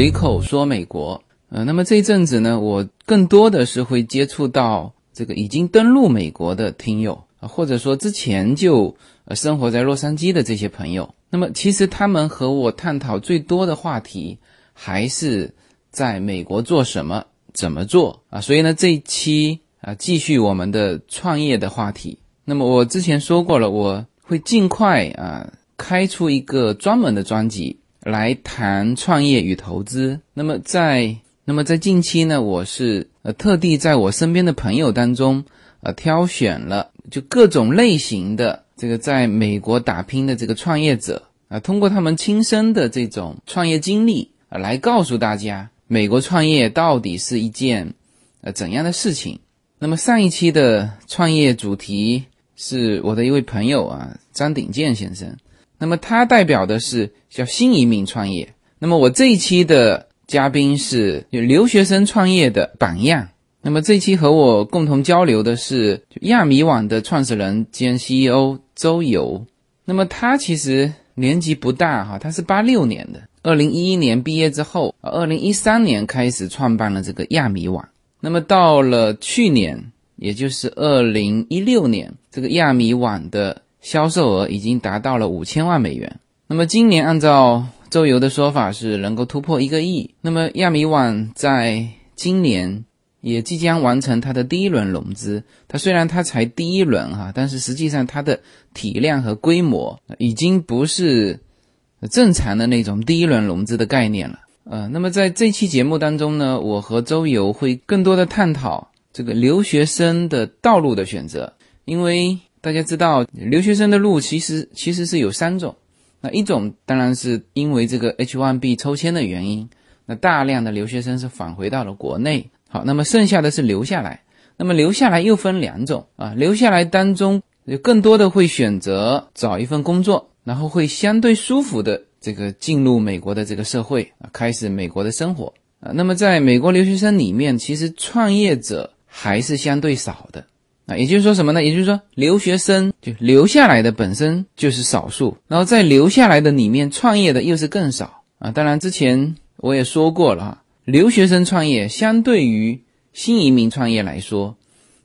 随口说美国，呃，那么这一阵子呢，我更多的是会接触到这个已经登陆美国的听友啊，或者说之前就呃生活在洛杉矶的这些朋友。那么其实他们和我探讨最多的话题还是在美国做什么、怎么做啊。所以呢，这一期啊，继续我们的创业的话题。那么我之前说过了，我会尽快啊开出一个专门的专辑。来谈创业与投资。那么在那么在近期呢，我是呃特地在我身边的朋友当中，呃挑选了就各种类型的这个在美国打拼的这个创业者啊，通过他们亲身的这种创业经历啊，来告诉大家美国创业到底是一件呃怎样的事情。那么上一期的创业主题是我的一位朋友啊，张鼎健先生。那么他代表的是叫新移民创业。那么我这一期的嘉宾是有留学生创业的榜样。那么这一期和我共同交流的是亚米网的创始人兼 CEO 周游。那么他其实年纪不大哈，他是八六年的，二零一一年毕业之后，二零一三年开始创办了这个亚米网。那么到了去年，也就是二零一六年，这个亚米网的。销售额已经达到了五千万美元。那么今年按照周游的说法是能够突破一个亿。那么亚米网在今年也即将完成它的第一轮融资。它虽然它才第一轮哈，但是实际上它的体量和规模已经不是正常的那种第一轮融资的概念了。呃，那么在这期节目当中呢，我和周游会更多的探讨这个留学生的道路的选择，因为。大家知道，留学生的路其实其实是有三种。那一种当然是因为这个 H1B 抽签的原因，那大量的留学生是返回到了国内。好，那么剩下的是留下来。那么留下来又分两种啊，留下来当中有更多的会选择找一份工作，然后会相对舒服的这个进入美国的这个社会啊，开始美国的生活啊。那么在美国留学生里面，其实创业者还是相对少的。啊，也就是说什么呢？也就是说，留学生就留下来的本身就是少数，然后在留下来的里面创业的又是更少啊。当然，之前我也说过了哈，留学生创业相对于新移民创业来说，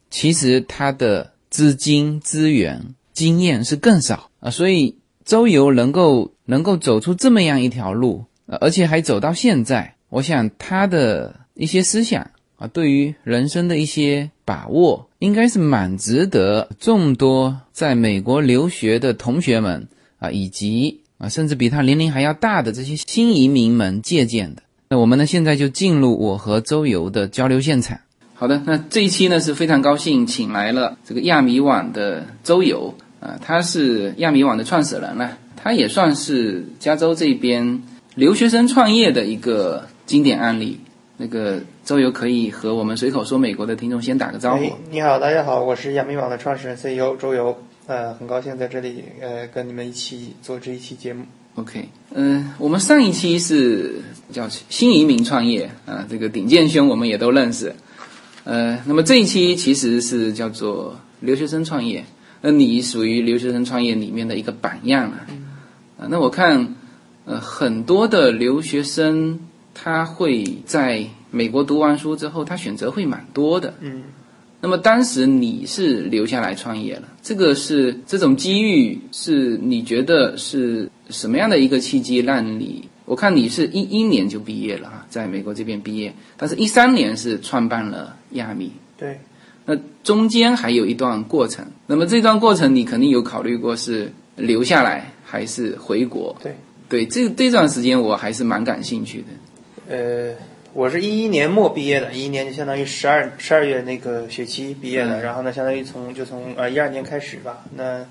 其实他的资金、资源、经验是更少啊。所以周游能够能够走出这么样一条路，而且还走到现在，我想他的一些思想啊，对于人生的一些把握。应该是蛮值得众多在美国留学的同学们啊，以及啊，甚至比他年龄还要大的这些新移民们借鉴的。那我们呢，现在就进入我和周游的交流现场。好的，那这一期呢是非常高兴请来了这个亚米网的周游啊，他是亚米网的创始人了，他也算是加州这边留学生创业的一个经典案例。那个周游可以和我们随口说美国的听众先打个招呼。你好，大家好，我是亚米网的创始人 CEO 周游，呃，很高兴在这里呃跟你们一起做这一期节目。OK，嗯，我们上一期是叫新移民创业啊，这个鼎健兄我们也都认识。呃，那么这一期其实是叫做留学生创业，那你属于留学生创业里面的一个榜样了。啊，那我看呃很多的留学生。他会在美国读完书之后，他选择会蛮多的。嗯，那么当时你是留下来创业了，这个是这种机遇是你觉得是什么样的一个契机让你？我看你是一一年就毕业了哈，在美国这边毕业，但是一三年是创办了亚米。对，那中间还有一段过程。那么这段过程你肯定有考虑过是留下来还是回国？对，对，这这段时间我还是蛮感兴趣的。呃，我是一一年末毕业的，一一年就相当于十二十二月那个学期毕业的，然后呢，相当于从就从呃一二年开始吧。那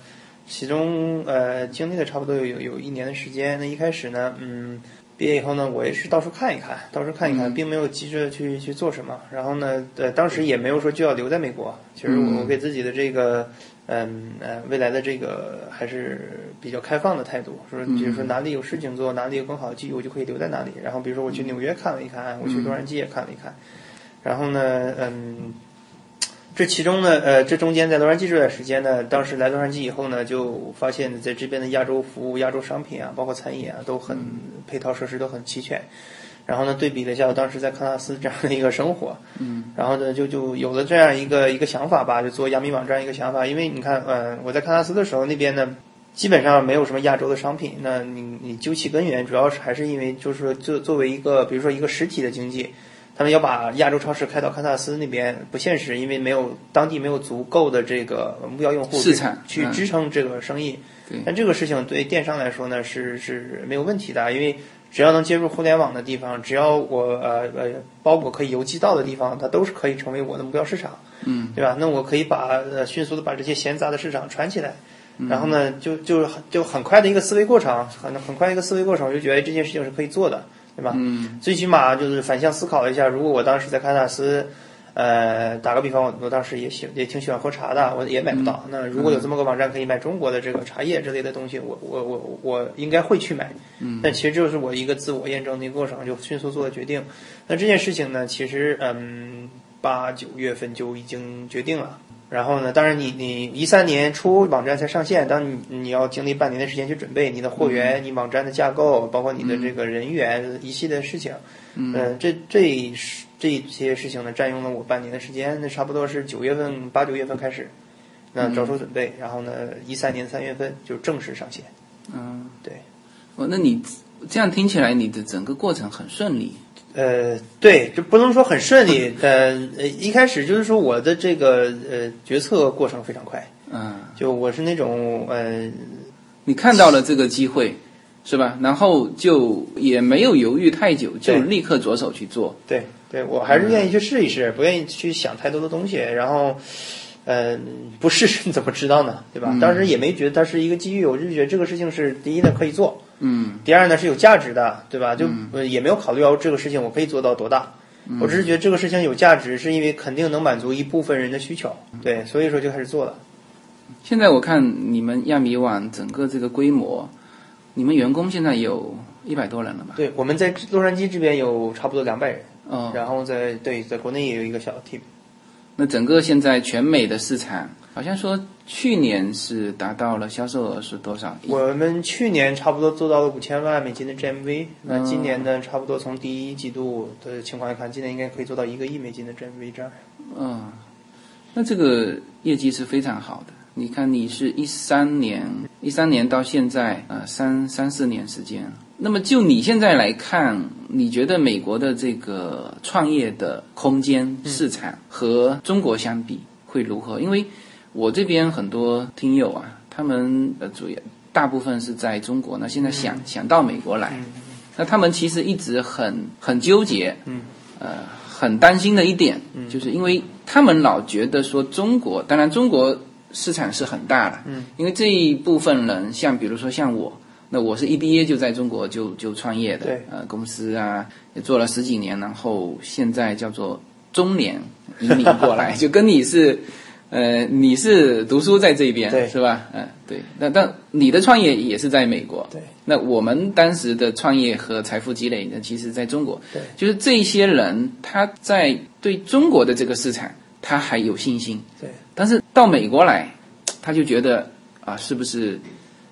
其中呃经历了差不多有有有一年的时间。那一开始呢，嗯，毕业以后呢，我也是到处看一看，到处看一看，并没有急着去去做什么。然后呢，呃，当时也没有说就要留在美国。其实我我给自己的这个。嗯呃，未来的这个还是比较开放的态度，说比如说哪里有事情做，哪里有更好的机遇，我就可以留在哪里。然后比如说我去纽约看了一看，我去洛杉矶也看了一看。然后呢，嗯，这其中呢，呃，这中间在洛杉矶这段时间呢，当时来洛杉矶以后呢，就发现在这边的亚洲服务、亚洲商品啊，包括餐饮啊，都很配套设施都很齐全。然后呢，对比了一下我当时在喀纳斯这样的一个生活，嗯，然后呢，就就有了这样一个一个想法吧，就做亚米网站一个想法。因为你看，嗯，我在喀纳斯的时候，那边呢，基本上没有什么亚洲的商品。那你你究其根源，主要是还是因为就是说，作作为一个比如说一个实体的经济，他们要把亚洲超市开到堪萨斯那边不现实，因为没有当地没有足够的这个目标用户市场去支撑这个生意。但这个事情对电商来说呢，是是没有问题的，因为。只要能接入互联网的地方，只要我呃呃包裹可以邮寄到的地方，它都是可以成为我的目标市场，嗯，对吧？那我可以把呃迅速的把这些闲杂的市场串起来，然后呢，就就就很快的一个思维过程，很很快一个思维过程，我就觉得这件事情是可以做的，对吧？嗯，最起码就是反向思考一下，如果我当时在喀纳斯。呃，打个比方，我我当时也喜也挺喜欢喝茶的，我也买不到。那如果有这么个网站可以买中国的这个茶叶之类的东西，我我我我应该会去买。嗯。但其实就是我一个自我验证的一个过程，就迅速做了决定。那这件事情呢，其实嗯，八九月份就已经决定了。然后呢，当然你你一三年初网站才上线，当你你要经历半年的时间去准备你的货源、你网站的架构，包括你的这个人员一系列事情。嗯。这这是。这些事情呢，占用了我半年的时间。那差不多是九月份、八九月份开始，那着手准备，然后呢，一三年三月份就正式上线。嗯，对。哦，那你这样听起来，你的整个过程很顺利。呃，对，就不能说很顺利。呃，一开始就是说我的这个呃决策过程非常快。嗯。就我是那种呃，你看到了这个机会。是吧？然后就也没有犹豫太久，就立刻着手去做。对，对我还是愿意去试一试，不愿意去想太多的东西。然后，嗯，不试试你 怎么知道呢？对吧？当时也没觉得它是一个机遇，我就觉得这个事情是第一呢可以做，嗯，第二呢是有价值的，对吧？就也没有考虑到这个事情我可以做到多大，我只是觉得这个事情有价值，是因为肯定能满足一部分人的需求，对，所以说就开始做了。现在我看你们亚米网整个这个规模。你们员工现在有一百多人了吧？对，我们在洛杉矶这边有差不多两百人，嗯，然后在对，在国内也有一个小 team。那整个现在全美的市场，好像说去年是达到了销售额是多少？我们去年差不多做到了五千万美金的 GMV，那今年呢，差不多从第一季度的情况来看，今年应该可以做到一个亿美金的 GMV 这样。嗯，那这个业绩是非常好的。你看，你是一三年，一三年到现在，呃，三三四年时间。那么就你现在来看，你觉得美国的这个创业的空间市场和中国相比会如何？因为我这边很多听友啊，他们呃主要大部分是在中国，那现在想想到美国来，那他们其实一直很很纠结，嗯，呃，很担心的一点，就是因为他们老觉得说中国，当然中国。市场是很大的，嗯，因为这一部分人，像比如说像我，那我是一毕业就在中国就就创业的，对，呃，公司啊也做了十几年，然后现在叫做中年移民过来，就跟你是，呃，你是读书在这边，对，是吧？嗯，对，那但你的创业也是在美国，对，那我们当时的创业和财富积累呢，其实在中国，对，就是这些人他在对中国的这个市场。他还有信心，对，但是到美国来，他就觉得啊，是不是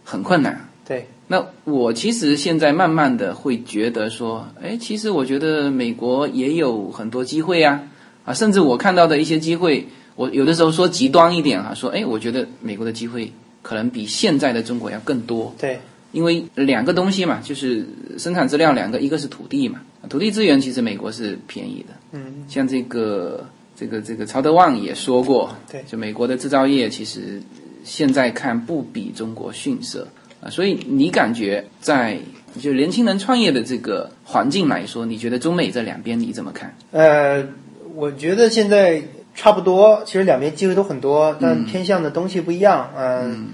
很困难？对，那我其实现在慢慢的会觉得说，哎，其实我觉得美国也有很多机会啊，啊，甚至我看到的一些机会，我有的时候说极端一点哈，说，哎，我觉得美国的机会可能比现在的中国要更多。对，因为两个东西嘛，就是生产资料两个，一个是土地嘛，土地资源其实美国是便宜的，嗯，像这个。这个这个曹德旺也说过，对，就美国的制造业其实现在看不比中国逊色啊，所以你感觉在就年轻人创业的这个环境来说，你觉得中美这两边你怎么看？呃，我觉得现在差不多，其实两边机会都很多，但偏向的东西不一样。嗯，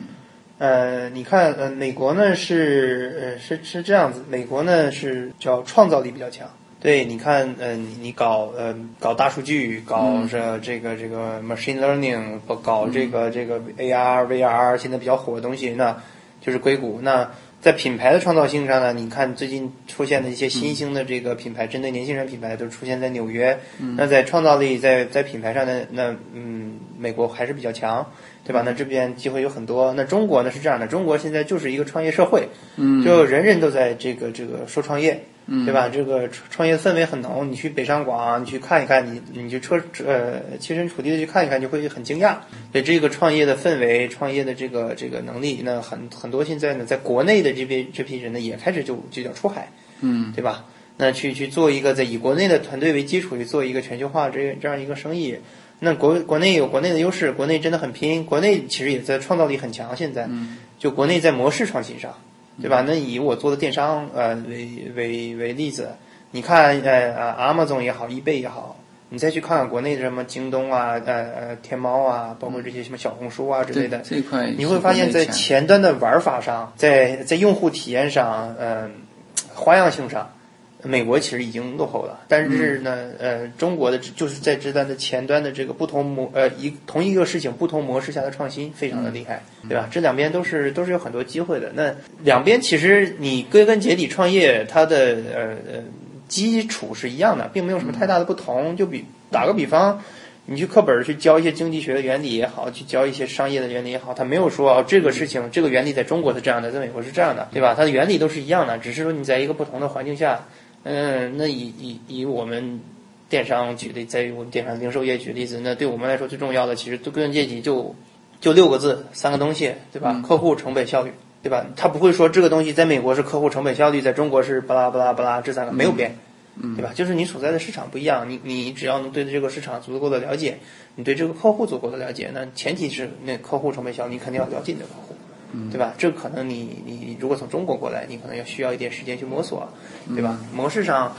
呃，你看，呃，美国呢是呃是是这样子，美国呢是叫创造力比较强。对，你看，嗯，你你搞，呃，搞大数据，搞这这个这个 machine learning，不搞这个这个 AR、VR，现在比较火的东西，那就是硅谷。那在品牌的创造性上呢，你看最近出现的一些新兴的这个品牌，针对年轻人品牌，都出现在纽约。那在创造力，在在品牌上呢，那嗯，美国还是比较强，对吧？那这边机会有很多。那中国呢是这样的，中国现在就是一个创业社会，嗯，就人人都在这个这个说创业。嗯，对吧？这个创创业氛围很浓，你去北上广，你去看一看，你你去车呃切身处地的去看一看，就会很惊讶。对这个创业的氛围，创业的这个这个能力，那很很多现在呢，在国内的这批这批人呢，也开始就就叫出海，嗯，对吧？那去去做一个在以国内的团队为基础去做一个全球化这这样一个生意，那国国内有国内的优势，国内真的很拼，国内其实也在创造力很强。现在，就国内在模式创新上，对吧？那以我做的电商呃为为为例子，你看呃呃 Amazon 也好，eBay 也好，你再去看看国内的什么京东啊、呃呃天猫啊，包括这些什么小红书啊之类的，这一块你会发现在前端的玩法上，在在用户体验上，嗯、花样性上，美国其实已经落后了。但是呢，呃，中国的就是在这端的前端的这个不同模呃一同一个事情不同模式下的创新非常的厉害，对吧？这两边都是都是有很多机会的。那两边其实你归根结底创业，它的呃呃基础是一样的，并没有什么太大的不同。就比打个比方。你去课本儿去教一些经济学的原理也好，去教一些商业的原理也好，他没有说哦这个事情这个原理在中国是这样的，在美国是这样的，对吧？它的原理都是一样的，只是说你在一个不同的环境下，嗯，那以以以我们电商举例，在于我们电商零售业举例子，那对我们来说最重要的其实归根结底就就六个字，三个东西，对吧？客户、成本、效率，对吧？他不会说这个东西在美国是客户、成本、效率，在中国是巴拉巴拉巴拉，这三个没有变。对吧？就是你所在的市场不一样，你你只要能对这个市场足够的了解，你对这个客户足够的了解，那前提是那客户成本效，你肯定要了解你的客户，对吧？这可能你你如果从中国过来，你可能要需要一点时间去摸索，对吧？模式上，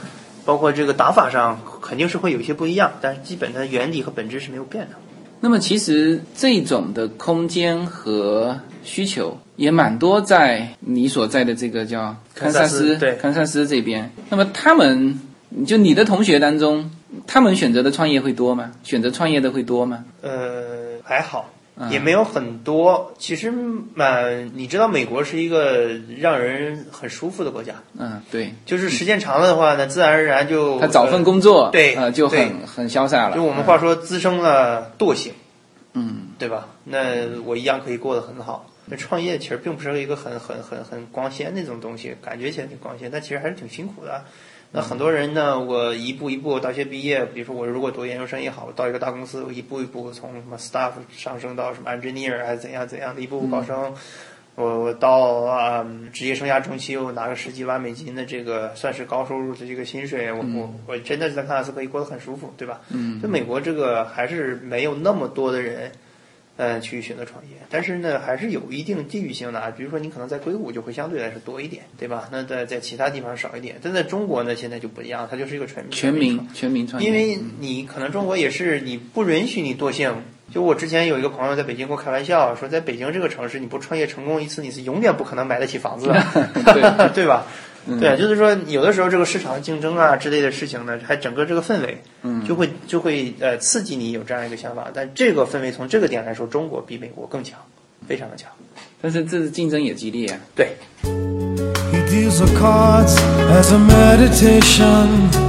包括这个打法上，肯定是会有一些不一样，但是基本的原理和本质是没有变的。那么其实这种的空间和需求也蛮多，在你所在的这个叫堪萨斯对堪萨斯这边。那么他们就你的同学当中，他们选择的创业会多吗？选择创业的会多吗？呃，还好，嗯也没有很多。其实，呃，你知道美国是一个让人很舒服的国家，嗯，对，就是时间长了的话呢，自然而然就他找份工作，对呃，就对很很潇洒了。就我们话说滋生了惰性，嗯，对吧？那我一样可以过得很好。那创业其实并不是一个很很很很光鲜那种东西，感觉起来挺光鲜，但其实还是挺辛苦的。那很多人呢，我一步一步大学毕业，比如说我如果读研究生也好，我到一个大公司，我一步一步从什么 staff 上升到什么 engineer 还是怎样怎样的，一步步高升。我我到啊、职业生涯中期，我拿个十几万美金的这个算是高收入的这个薪水，我我我真的是在堪萨斯可以过得很舒服，对吧？嗯，就美国这个还是没有那么多的人，呃，去选择创业，但是呢，还是有一定地域性的啊。比如说，你可能在硅谷就会相对来说多一点，对吧？那在在其他地方少一点。但在中国呢，现在就不一样，它就是一个全民全民全民创业，因为你可能中国也是你不允许你惰性。就我之前有一个朋友在北京跟我开玩笑说，在北京这个城市，你不创业成功一次，你是永远不可能买得起房子的，对 对吧？对，就是说有的时候这个市场竞争啊之类的事情呢，还整个这个氛围，嗯就会就会呃刺激你有这样一个想法。但这个氛围从这个点来说，中国比美国更强，非常的强。但是这竞争也激烈啊。对，He deals the cards as a meditation.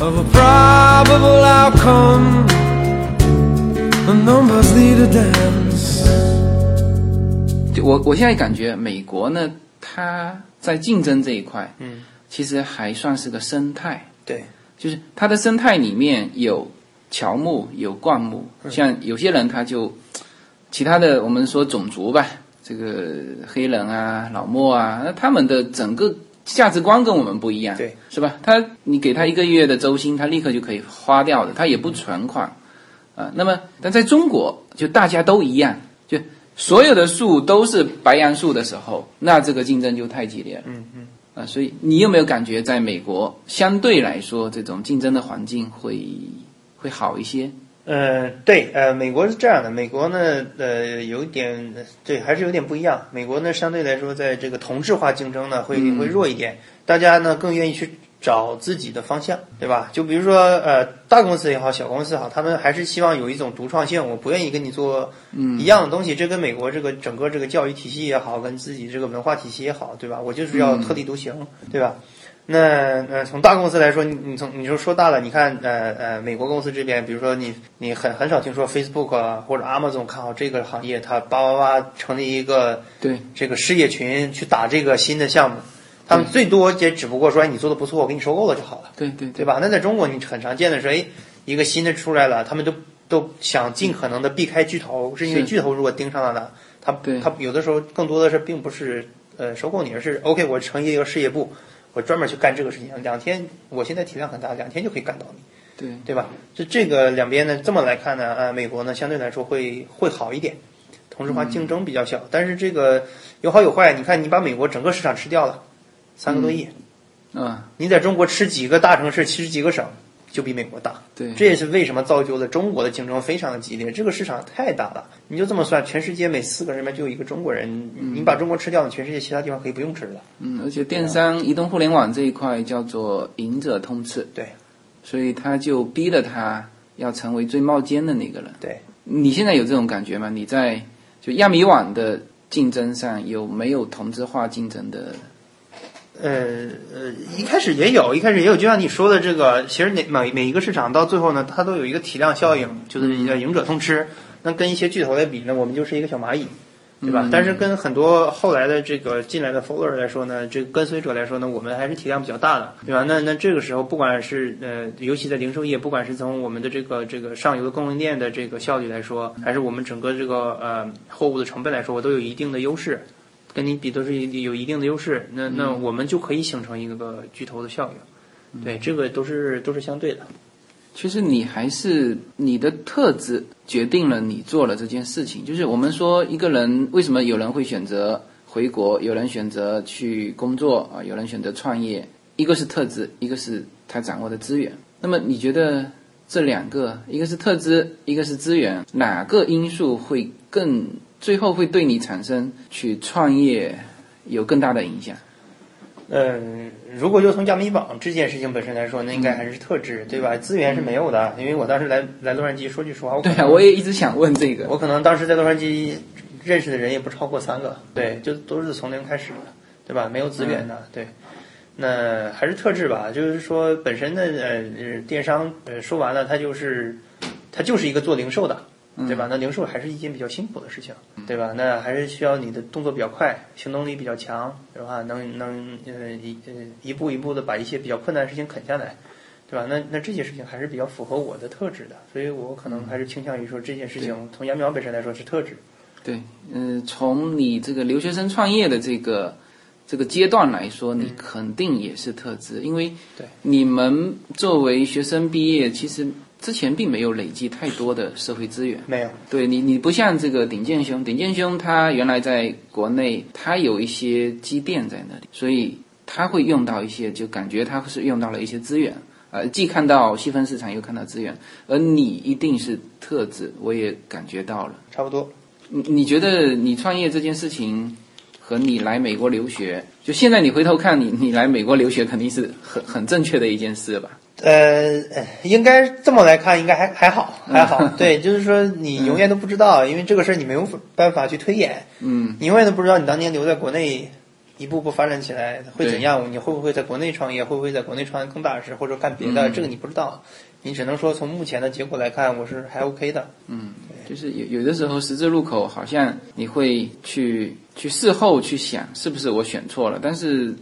Of a probable outcome. The numbers lead a dance. 就我我现在感觉美国呢，它在竞争这一块，嗯，其实还算是个生态，对，就是它的生态里面有乔木，有灌木，像有些人他就其他的我们说种族吧，这个黑人啊、老莫啊，那他们的整个价值观跟我们不一样，对，是吧？他你给他一个月的周薪，他立刻就可以花掉的，他也不存款啊。那么但在中国，就大家都一样，就所有的树都是白杨树的时候，那这个竞争就太激烈了。嗯嗯。啊，所以你有没有感觉在美国相对来说，这种竞争的环境会会好一些？呃，对，呃，美国是这样的，美国呢，呃，有一点，对，还是有点不一样。美国呢，相对来说，在这个同质化竞争呢，会会弱一点，大家呢更愿意去找自己的方向，对吧？就比如说，呃，大公司也好，小公司也好，他们还是希望有一种独创性，我不愿意跟你做一样的东西。这跟美国这个整个这个教育体系也好，跟自己这个文化体系也好，对吧？我就是要特立独行，对吧？那呃，从大公司来说，你你从你就说大了，你看呃呃，美国公司这边，比如说你你很很少听说 Facebook 啊或者 Amazon 看好这个行业，它叭叭叭成立一个对这个事业群去打这个新的项目，他们最多也只不过说哎你做的不错，我给你收购了就好了，对对对吧？那在中国你很常见的是，哎一个新的出来了，他们都都想尽可能的避开巨头，是因为巨头如果盯上了呢，他对他有的时候更多的是并不是呃收购你，而是 OK 我成立一个事业部。我专门去干这个事情，两天，我现在体量很大，两天就可以干到你，对对吧？就这个两边呢，这么来看呢，啊，美国呢相对来说会会好一点，同质化竞争比较小，但是这个有好有坏。你看，你把美国整个市场吃掉了，三个多亿，啊，你在中国吃几个大城市，吃几个省，就比美国大。对这也是为什么造就了中国的竞争非常的激烈。这个市场太大了，你就这么算，全世界每四个人里面就有一个中国人，你把中国吃掉，全世界其他地方可以不用吃了。嗯，而且电商、移动互联网这一块叫做赢者通吃，对所以他就逼着他要成为最冒尖的那个人。对。你现在有这种感觉吗？你在就亚米网的竞争上有没有同质化竞争的？呃呃，一开始也有，一开始也有，就像你说的这个，其实每每每一个市场到最后呢，它都有一个体量效应，就是叫赢者通吃。那跟一些巨头来比呢，我们就是一个小蚂蚁，对吧？但是跟很多后来的这个进来的 follower 来说呢，这个跟随者来说呢，我们还是体量比较大的，对吧？那那这个时候，不管是呃，尤其在零售业，不管是从我们的这个这个上游的供应链的这个效率来说，还是我们整个这个呃货物的成本来说，我都有一定的优势。跟你比都是有一定的优势，那那我们就可以形成一个巨头的效应。对，这个都是都是相对的。其实你还是你的特质决定了你做了这件事情。就是我们说一个人为什么有人会选择回国，有人选择去工作啊，有人选择创业，一个是特质，一个是他掌握的资源。那么你觉得这两个，一个是特质，一个是资源，哪个因素会更最后会对你产生去创业有更大的影响？嗯，如果就从加密网这件事情本身来说，那应该还是特质，对吧？资源是没有的，因为我当时来来洛杉矶，说句实话，对啊，我也一直想问这个。我可能当时在洛杉矶认识的人也不超过三个，对，就都是从零开始的，对吧？没有资源的，对。那还是特质吧，就是说本身的呃电商呃说完了，它就是它就是一个做零售的，对吧？那零售还是一件比较辛苦的事情，对吧？那还是需要你的动作比较快，行动力比较强，对吧？能能呃一呃一步一步的把一些比较困难的事情啃下来，对吧？那那这些事情还是比较符合我的特质的，所以我可能还是倾向于说这件事情从杨淼本身来说是特质。对，嗯、从你这个留学生创业的这个这个阶段来说，你肯定也是特质，因为对你们作为学生毕业，其实之前并没有累积太多的社会资源。没有，对你，你不像这个鼎健兄，鼎健兄他原来在国内，他有一些积淀在那里，所以他会用到一些，就感觉他是用到了一些资源，呃，既看到细分市场，又看到资源，而你一定是特质，我也感觉到了。差不多。你你觉得你创业这件事情和你来美国留学，就现在你回头看你你来美国留学肯定是很很正确的一件事吧？呃，应该这么来看，应该还还好，还好。对，就是说你永远都不知道，因为这个事儿你没有办法去推演。嗯，你永远都不知道你当年留在国内，一步步发展起来会怎样，你会不会在国内创业，会不会在国内创业更大的事，或者干别的，这个你不知道。你只能说从目前的结果来看，我是还 OK 的。嗯就是有有的时候十字路口，好像你会去去事后去想是不是我选错了，但是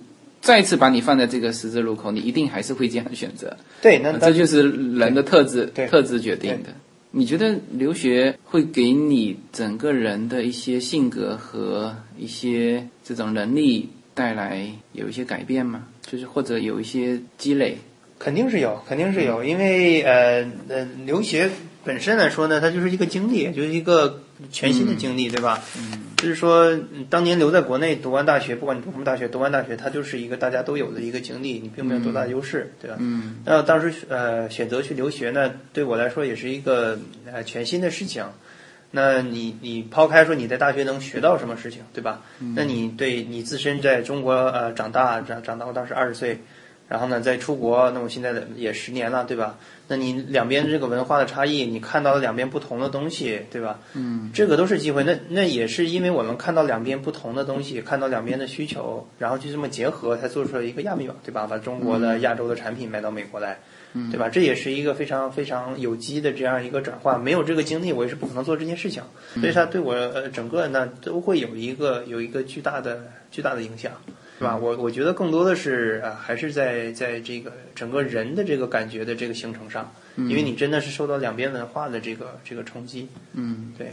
再次把你放在这个十字路口，你一定还是会这样选择。对，那这就是人的特质，对特质决定的。你觉得留学会给你整个人的一些性格和一些这种能力带来有一些改变吗？就是或者有一些积累？肯定是有，肯定是有，因为呃呃，留学本身来说呢，它就是一个经历，就是一个全新的经历，对吧？嗯，就是说嗯当年留在国内读完大学，不管你读什么大学，读完大学它就是一个大家都有的一个经历，你并没有多大的优势，对吧？嗯，那当时呃选择去留学呢，对我来说也是一个呃全新的事情。那你你抛开说你在大学能学到什么事情，对吧？那你对你自身在中国呃长大长长到我当时二十岁，然后呢再出国，那我现在的也十年了，对吧？那你两边这个文化的差异，你看到了两边不同的东西，对吧？嗯，这个都是机会。那那也是因为我们看到两边不同的东西，看到两边的需求，然后就这么结合，才做出了一个亚米网，对吧？把中国的亚洲的产品卖到美国来。对吧？这也是一个非常非常有机的这样一个转化。没有这个经历，我也是不可能做这件事情。所以它对我呃整个呢都会有一个有一个巨大的巨大的影响，是吧？我我觉得更多的是啊、还是在在这个整个人的这个感觉的这个形成上，因为你真的是受到两边文化的这个这个冲击。嗯，对，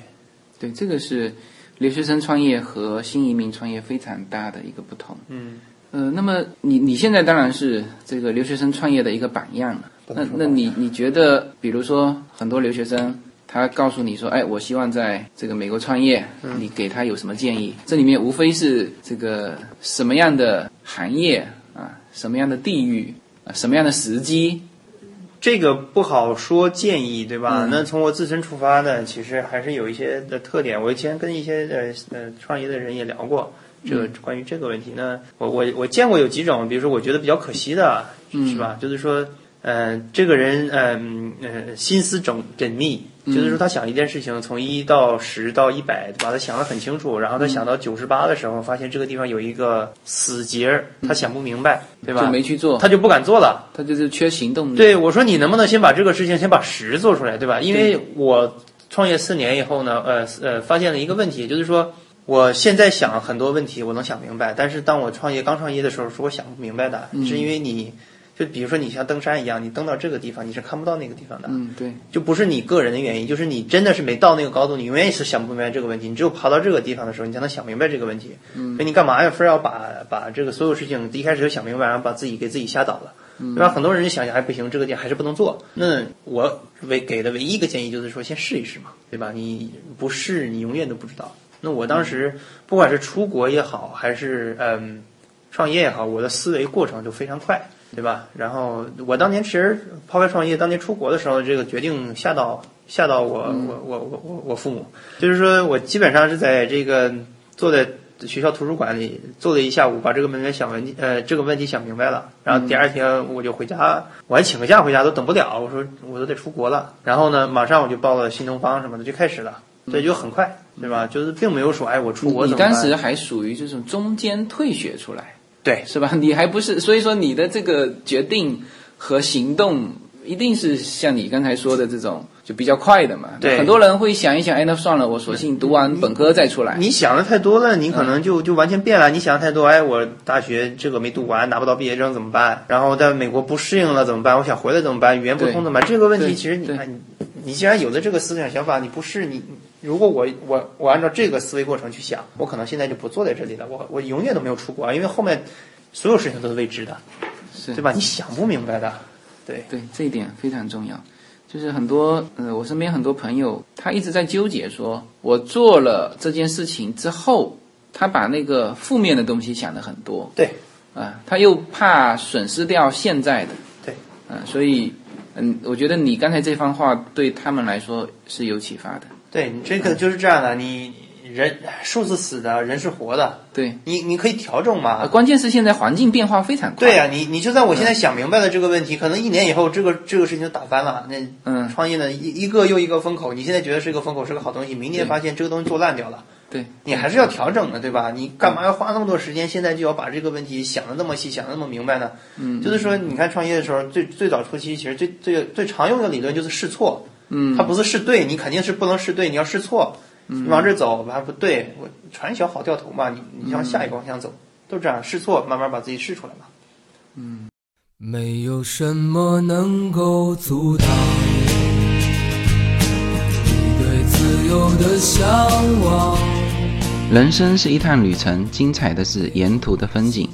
对，这个是留学生创业和新移民创业非常大的一个不同。嗯，呃，那么你你现在当然是这个留学生创业的一个榜样了。那那你你觉得，比如说很多留学生，他告诉你说，哎，我希望在这个美国创业，你给他有什么建议？这里面无非是这个什么样的行业啊，什么样的地域啊，什么样的时机？这个不好说建议，对吧？嗯那从我自身出发呢，其实还是有一些的特点。我以前跟一些呃呃创业的人也聊过这个关于这个问题呢。我我我见过有几种，比如说我觉得比较可惜的，是吧？就是说，呃，这个人嗯呃心思缜缜密，就是说他想一件事情从一到十到一百，对吧？他想得很清楚，然后他想到九十八的时候，发现这个地方有一个死结儿，他想不明白，对吧？就没去做，他就不敢做了。他就是缺行动力。对，我说你能不能先把这个事情先把十做出来，对吧？因为我创业四年以后呢，呃呃，发现了一个问题，就是说我现在想很多问题我能想明白，但是当我创业刚创业的时候，是我想不明白的，是因为你。就比如说你像登山一样，你登到这个地方，你是看不到那个地方的，嗯，对，就不是你个人的原因，就是你真的是没到那个高度，你永远是想不明白这个问题。你只有爬到这个地方的时候，你才能想明白这个问题。嗯，所以你干嘛要非要把把这个所有事情一开始就想明白，然后把自己给自己吓倒了，对吧？很多人就想想，哎，不行，这个点还是不能做。那我唯给的唯一一个建议就是说，先试一试嘛，对吧？你不试，你永远都不知道。那我当时不管是出国也好，还是嗯创业也好，我的思维过程就非常快。对吧？然后我当年其实抛开创业，当年出国的时候，这个决定吓到吓到我、我我我我我父母，就是说我基本上是在这个坐在学校图书馆里坐了一下午，把这个问题想问题呃这个问题想明白了，然后第二天我就回家，我还请个假回家都等不了，我说我都得出国了，然后呢马上我就报了新东方什么的就开始了，对，就很快，对吧？就是并没有说哎我出国你怎么办当时还属于这种中间退学出来。对是吧？你还不是，所以说你的这个决定和行动一定是像你刚才说的这种就比较快的嘛。对很多人会想一想，哎，那算了，我索性读完本科再出来。你想的太多了，你可能就就完全变了。你想的太多，哎，我大学这个没读完，拿不到毕业证怎么办？然后在美国不适应了怎么办？我想回来怎么办？语言不通怎么办？这个问题其实你看，你你既然有了这个思想想法，你不是你。如果我我我按照这个思维过程去想，我可能现在就不坐在这里了，我我永远都没有出国，因为后面所有事情都是未知的，是对吧？你想不明白的，对对，这一点非常重要。就是很多呃，我身边很多朋友，他一直在纠结说，我做了这件事情之后，他把那个负面的东西想的很多对啊、他又怕损失掉现在的，对，嗯、所以嗯，我觉得你刚才这番话对他们来说是有启发的。对，你这个就是这样的，你人树是死的，人是活的，对，你你可以调整嘛。呃，，关键是现在环境变化非常快。对呀、你你就算我现在想明白了这个问题，可能一年以后这个这个事情就打翻了。那嗯。创业呢，一一个又一个风口，你现在觉得是个风口，是个好东西，明年发现这个东西做烂掉了，对，你还是要调整的，对吧？你干嘛要花那么多时间，现在就要把这个问题想的那么细，想的那么明白呢？嗯，就是说，你看创业的时候，最最早初期，其实最最最常用的理论就是试错，嗯，它不是试对，你肯定是不能试对，你要试错。你往这走还不对，我船小好掉头嘛，你你向下一个方向走，都这样试错，慢慢把自己试出来嘛。嗯没有什么能够阻挡你对自由的向往。人生是一趟旅程，精彩的是沿途的风景。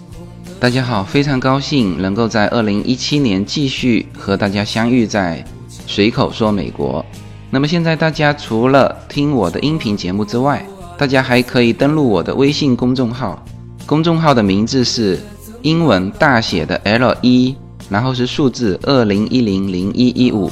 大家好，非常高兴能够在二零一七年继续和大家相遇在随口说美国。那么现在大家除了听我的音频节目之外，大家还可以登录我的微信公众号，公众号的名字是英文大写的 L 一，然后是数字二零一零零一一五，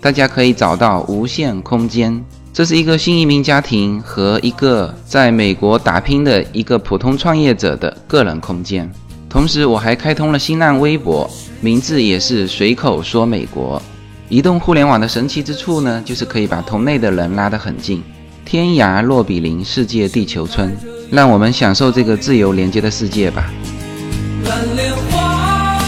大家可以找到无限空间。这是一个新移民家庭和一个在美国打拼的一个普通创业者的个人空间。同时，我还开通了新浪微博，名字也是随口说美国。移动互联网的神奇之处呢，就是可以把同类的人拉得很近，天涯若比邻，世界地球村。让我们享受这个自由连接的世界吧。蓝莲花。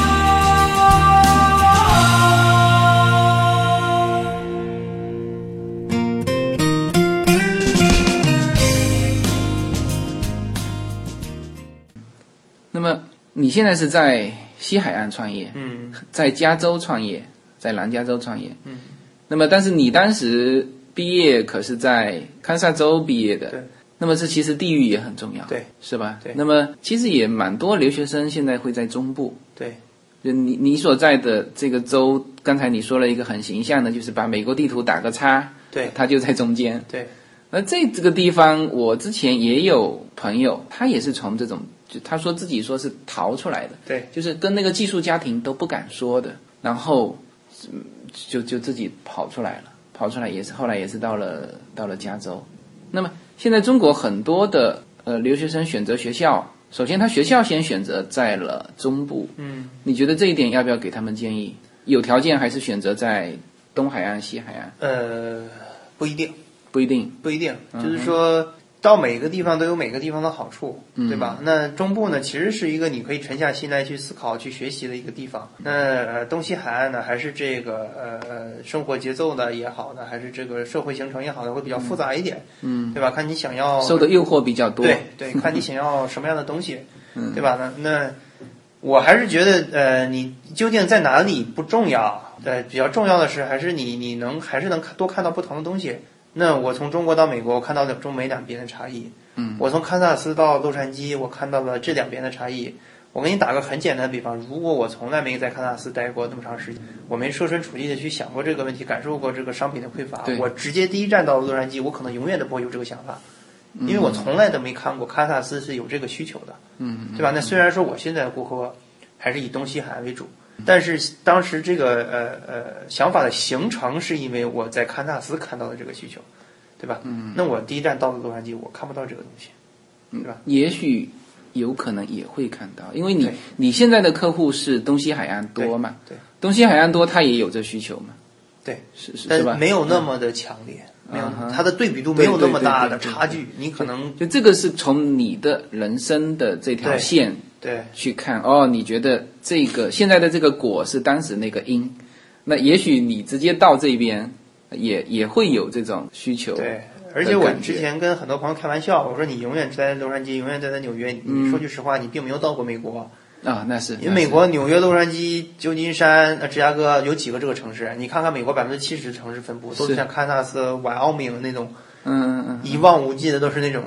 那么你现在是在西海岸创业，嗯在加州创业，在南加州创业。嗯。那么，但是你当时毕业可是在堪萨州毕业的。对。那么这其实地域也很重要。对。是吧？对那么其实也蛮多留学生现在会在中部。对，就你你所在的这个州，刚才你说了一个很形象的，就是把美国地图打个叉，对它就在中间。对，那这这个地方，我之前也有朋友，他也是从这种，就他说自己说是逃出来的，对，就是跟那个寄宿家庭都不敢说的，然后嗯就就自己跑出来了，跑出来也是后来也是到了到了加州。那么现在中国很多的呃留学生选择学校，首先他学校先选择在了中部，嗯，你觉得这一点要不要给他们建议？有条件还是选择在东海岸、西海岸？呃，不一定，不一定。不一定，嗯就是说到每个地方都有每个地方的好处，嗯对吧？那中部呢，其实是一个你可以沉下心来去思考、去学习的一个地方。那呃，东西海岸呢，还是这个呃呃生活节奏的也好呢，还是这个社会形成也好呢，会比较复杂一点，嗯，对吧？看你想要受的诱惑比较多。对对，看你想要什么样的东西，嗯对吧？那那我还是觉得，呃，你究竟在哪里不重要，呃，比较重要的是，还是你你能还是能看多看到不同的东西。那我从中国到美国，我看到了中美两边的差异。嗯，我从堪萨斯到洛杉矶，我看到了这两边的差异。我给你打个很简单的比方，如果我从来没在堪萨斯待过那么长时间，我没设身处地的去想过这个问题，感受过这个商品的匮乏，我直接第一站到洛杉矶，我可能永远都不会有这个想法。嗯因为我从来都没看过堪萨斯是有这个需求的，嗯，对吧？那虽然说我现在的顾客还是以东西海岸为主，但是当时这个呃呃想法的形成是因为我在堪萨斯看到的这个需求，对吧？嗯，那我第一站到了洛杉矶，我看不到这个东西，对吧？也许有可能也会看到，因为你你现在的客户是东西海岸多嘛，对对。东西海岸多，他也有这需求嘛，对，是是是吧？但没有那么的强烈，没有它的对比度没有那么大的差距，你可能就这个是从你的人生的这条线对去看哦，你觉得这个现在的这个果是当时那个因，那也许你直接到这边也也会有这种需求，对。而且我之前跟很多朋友开玩笑，我说你永远在洛杉矶，永远待在纽约。你嗯你说句实话，你并没有到过美国。啊，那是因为美国纽约、洛杉矶、旧金山、呃芝加哥有几个这个城市？你看看美国百分之七十城市分布都是是像堪萨斯、瓦奥明那种嗯嗯嗯，一望无际的，都是那种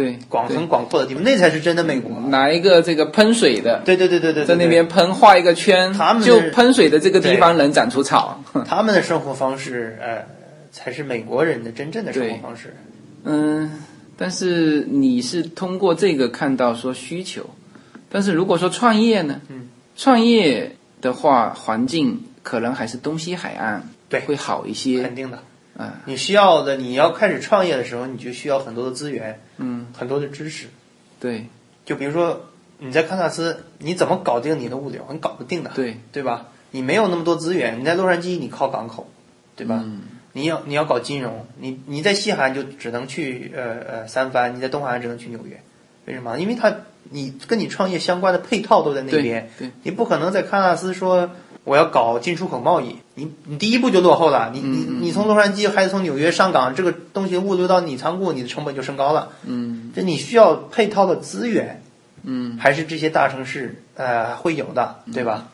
对，广很广阔的地方，那才是真的美国。拿一个这个喷水的，对对对对对，在那边喷画一个圈，他们就喷水的这个地方能长出草。对他们的生活方式，呃，才是美国人的真正的生活方式。嗯，但是你是通过这个看到说需求，但是如果说创业呢？嗯，创业的话，环境可能还是东西海岸对会好一些肯定的，啊。你需要的，你要开始创业的时候，你就需要很多的资源，嗯，很多的知识。对就比如说你在堪萨斯，你怎么搞定你的物流？你搞不定的，对，对吧？你没有那么多资源，你在洛杉矶你靠港口，对吧？嗯你要你要搞金融，你你在西海岸就只能去呃呃三藩，你在东海岸只能去纽约，为什么？因为它你跟你创业相关的配套都在那边，对对你不可能在堪萨斯说我要搞进出口贸易，你你第一步就落后了，你你嗯你从洛杉矶还是从纽约上港，这个东西物流到你仓库，你的成本就升高了，嗯。这你需要配套的资源，嗯。还是这些大城市呃会有的，对吧？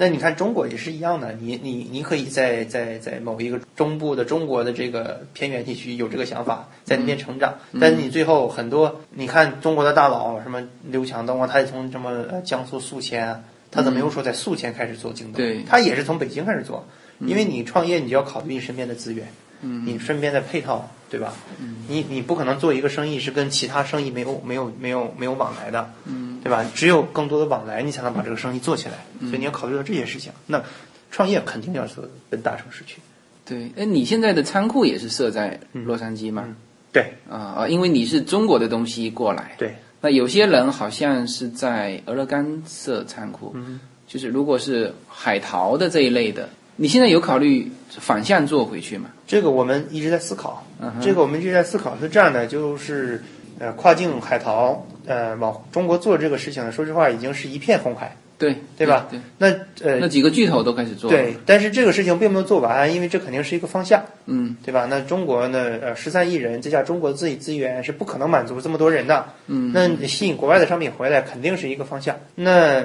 那你看中国也是一样的，你你你可以在在在某一个中部的中国的这个偏远地区有这个想法，在那边成长，但是你最后很多，你看中国的大佬什么刘强东啊，他也从什么呃江苏宿迁啊，他怎么又说在宿迁开始做京东？对他也是从北京开始做，因为你创业你就要考虑你身边的资源，嗯，你身边的配套，对吧？嗯，你你不可能做一个生意是跟其他生意没有没有没有没有往来的，嗯，对吧？只有更多的往来，你才能把这个生意做起来。所以你要考虑到这些事情。那创业肯定要是奔大城市去。对，哎，你现在的仓库也是设在洛杉矶吗？对，啊啊，因为你是中国的东西过来。对。那有些人好像是在俄勒冈设仓库，嗯，就是如果是海淘的这一类的，你现在有考虑反向做回去吗？这个我们一直在思考，这个我们一直在思考是这样的，就是呃，跨境海淘，呃，往中国做这个事情呢，说实话已经是一片红海，对对吧？对，那呃，那几个巨头都开始做，对，但是这个事情并没有做完，因为这肯定是一个方向，嗯，对吧？那中国呢，呃，十三亿人，这下中国自己资源是不可能满足这么多人的，嗯，那吸引国外的商品回来，肯定是一个方向。那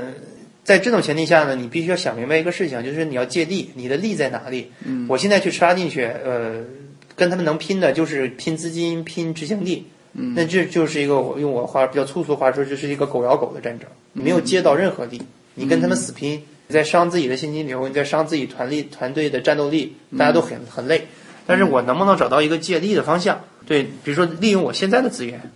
在这种前提下呢，你必须要想明白一个事情，就是你要借力，你的力在哪里？嗯，我现在去插进去，呃，跟他们能拼的就是拼资金、拼执行力。嗯，那这就是一个我用我话比较粗俗话说，就是一个狗咬狗的战争，没有接到任何力，你跟他们死拼，你在伤自己的现金流，你在伤自己团力团队的战斗力，大家都很很累。但是我能不能找到一个借力的方向？对，比如说利用我现在的资源。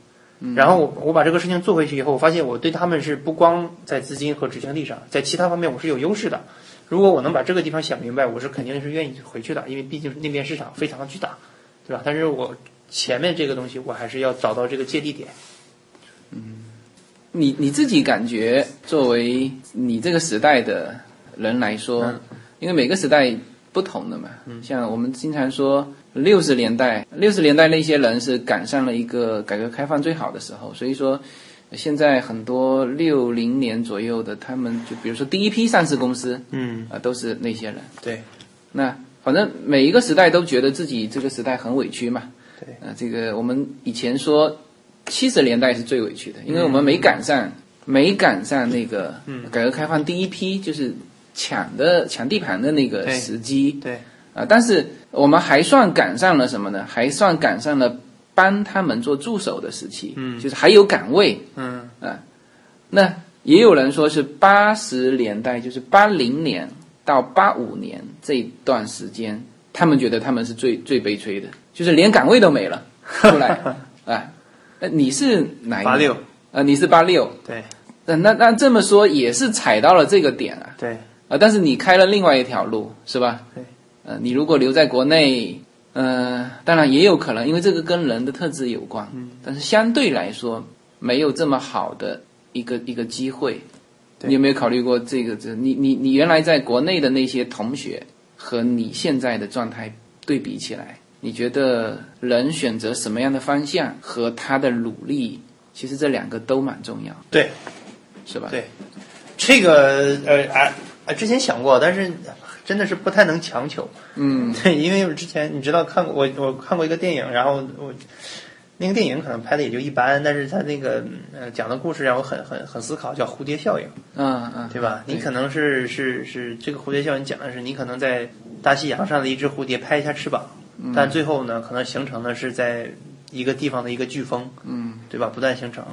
然后我我把这个事情做回去以后，我发现我对他们是不光在资金和执行力上，在其他方面我是有优势的。如果我能把这个地方想明白，我是肯定是愿意回去的，因为毕竟那边市场非常的巨大，对吧？但是我前面这个东西，我还是要找到这个借力点。你你自己感觉，作为你这个时代的人来说，因为每个时代不同的嘛，像我们经常说六十年代，六十年代那些人是赶上了一个改革开放最好的时候，所以说现在很多六零年左右的，他们就比如说第一批上市公司，嗯，啊、都是那些人。对，那反正每一个时代都觉得自己这个时代很委屈嘛。对，呃，这个我们以前说七十年代是最委屈的，因为我们没赶上，没赶上那个改革开放第一批就是抢的抢地盘的那个时机。对，啊、但是我们还算赶上了什么呢？还算赶上了帮他们做助手的时期，嗯就是还有岗位。嗯啊那也有人说是八十年代，就是八零年到八五年这一段时间，他们觉得他们是最最悲催的，就是连岗位都没了出来 啊。那你是哪一八六，呃？你是八六，对那那那这么说也是踩到了这个点啊对啊！但是你开了另外一条路是吧？对。呃，你如果留在国内，呃，当然也有可能，因为这个跟人的特质有关。嗯。但是相对来说，没有这么好的一个一个机会。你有没有考虑过这个？这你你你原来在国内的那些同学和你现在的状态对比起来，你觉得人选择什么样的方向和他的努力，其实这两个都蛮重要，对是吧？对，这个呃啊啊，之前想过，但是真的是不太能强求。嗯对，因为我之前你知道看过我我看过一个电影，然后我那个电影可能拍的也就一般，但是他那个呃讲的故事让我很很很思考，叫蝴蝶效应，嗯嗯，对吧？你可能是是是这个蝴蝶效应讲的是你可能在大西洋上的一只蝴蝶拍一下翅膀，但最后呢，可能形成的是在一个地方的一个飓风，嗯。对吧？不断形成，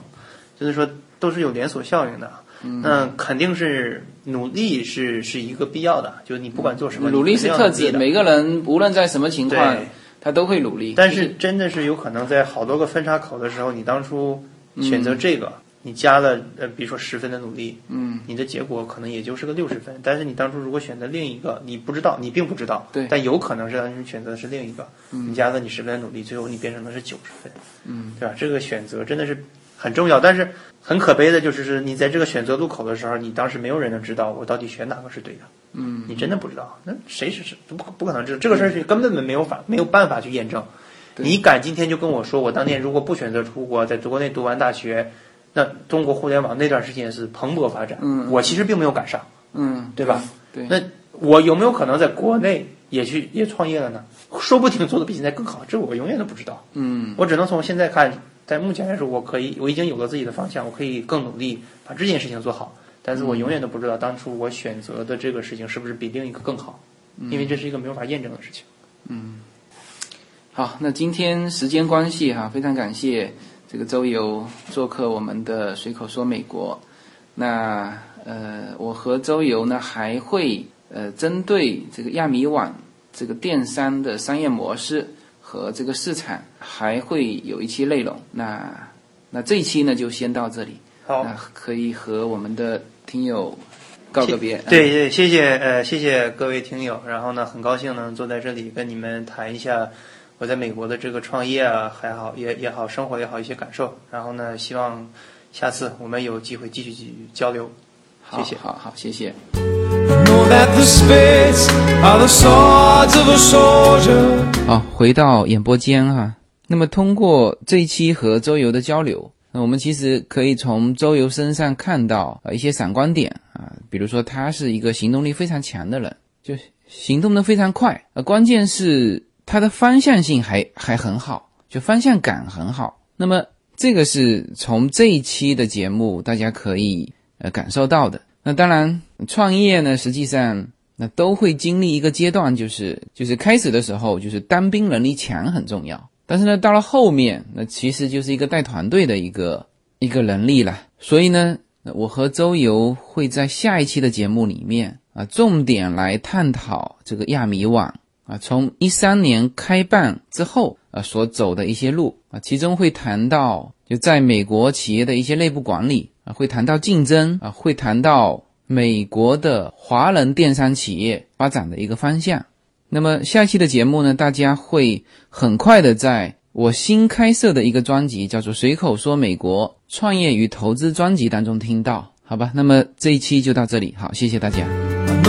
就是说都是有连锁效应的。那肯定是努力是是一个必要的，就是你不管做什么，努力是特质，每个人无论在什么情况，他都会努力。但是真的是有可能在好多个分叉口的时候，你当初选择这个，你加了呃，比如说十分的努力，嗯，你的结果可能也就是个六十分。但是你当初如果选择另一个，你不知道，你并不知道，对但有可能是当时选择的是另一个，你加了你十分的努力，最后你变成的是九十分，嗯，对吧？这个选择真的是很重要，但是很可悲的就是是你在这个选择路口的时候，你当时没有人能知道我到底选哪个是对的。嗯，你真的不知道，那谁是是不不可能知道这个事儿是根本没有法没有办法去验证。你敢今天就跟我说，我当年如果不选择出国，在国内读完大学，那中国互联网那段时间是蓬勃发展，嗯我其实并没有赶上，嗯，对吧？对，那我有没有可能在国内也去也创业了呢？说不定做的比现在更好，这我永远都不知道。嗯我只能从现在看，在目前来说，我可以，我已经有了自己的方向，我可以更努力把这件事情做好。但是我永远都不知道当初我选择的这个事情是不是比另一个更好，因为这是一个没有法验证的事情。嗯好，那今天时间关系哈，非常感谢这个周游做客我们的随口说美国。那呃，我和周游呢还会呃针对这个亚米网这个电商的商业模式和这个市场，还会有一期内容。那那这一期呢，就先到这里。好，那可以和我们的听友告个别。对对，谢谢呃，谢谢各位听友。然后呢，很高兴能坐在这里跟你们谈一下我在美国的这个创业啊，还好也也好，生活也好一些感受。然后呢，希望下次我们有机会继续继续交流。好，谢谢好好，谢谢。Know that the spades are the swords of a soldier. 好，回到演播间哈。那么通过这一期和周游的交流，那我们其实可以从周游身上看到呃一些闪光点啊，比如说他是一个行动力非常强的人，就行动的非常快，呃，关键是它的方向性还还很好，就方向感很好。那么这个是从这一期的节目大家可以呃感受到的。那当然，创业呢，实际上那都会经历一个阶段，就是就是开始的时候，就是单兵能力强很重要。但是呢，到了后面，那其实就是一个带团队的一个一个能力了。所以呢，我和周游会在下一期的节目里面啊，重点来探讨这个亚米网啊，从一三年开办之后啊所走的一些路啊，其中会谈到就在美国企业的一些内部管理啊，会谈到竞争啊，会谈到美国的华人电商企业发展的一个方向。那么下期的节目呢，大家会很快的在我新开设的一个专辑，叫做《随口说美国创业与投资》专辑当中听到，好吧？那么这一期就到这里，好，谢谢大家。